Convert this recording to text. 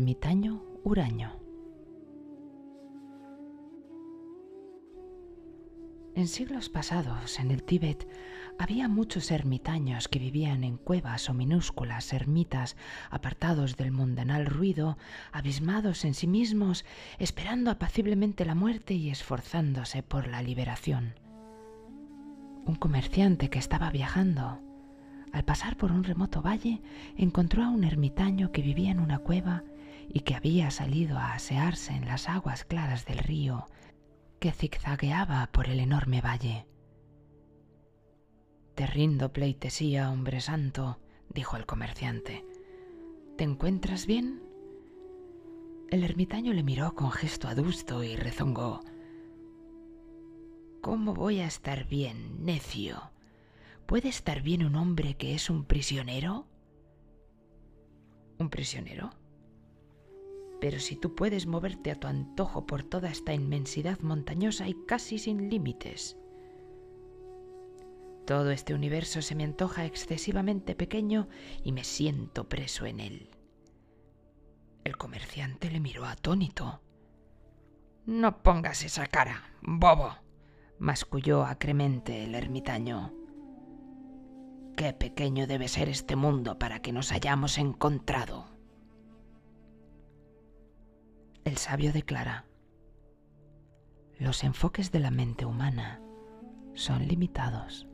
ermitaño huraño. En siglos pasados, en el Tíbet, había muchos ermitaños que vivían en cuevas o minúsculas ermitas, apartados del mundanal ruido, abismados en sí mismos, esperando apaciblemente la muerte y esforzándose por la liberación. Un comerciante que estaba viajando, al pasar por un remoto valle, encontró a un ermitaño que vivía en una cueva y que había salido a asearse en las aguas claras del río que zigzagueaba por el enorme valle. Te rindo pleitesía, hombre santo, dijo el comerciante. ¿Te encuentras bien? El ermitaño le miró con gesto adusto y rezongó. ¿Cómo voy a estar bien, necio? ¿Puede estar bien un hombre que es un prisionero? ¿Un prisionero? Pero si tú puedes moverte a tu antojo por toda esta inmensidad montañosa y casi sin límites. Todo este universo se me antoja excesivamente pequeño y me siento preso en él. El comerciante le miró atónito. No pongas esa cara, bobo, masculló acremente el ermitaño. Qué pequeño debe ser este mundo para que nos hayamos encontrado. El sabio declara, los enfoques de la mente humana son limitados.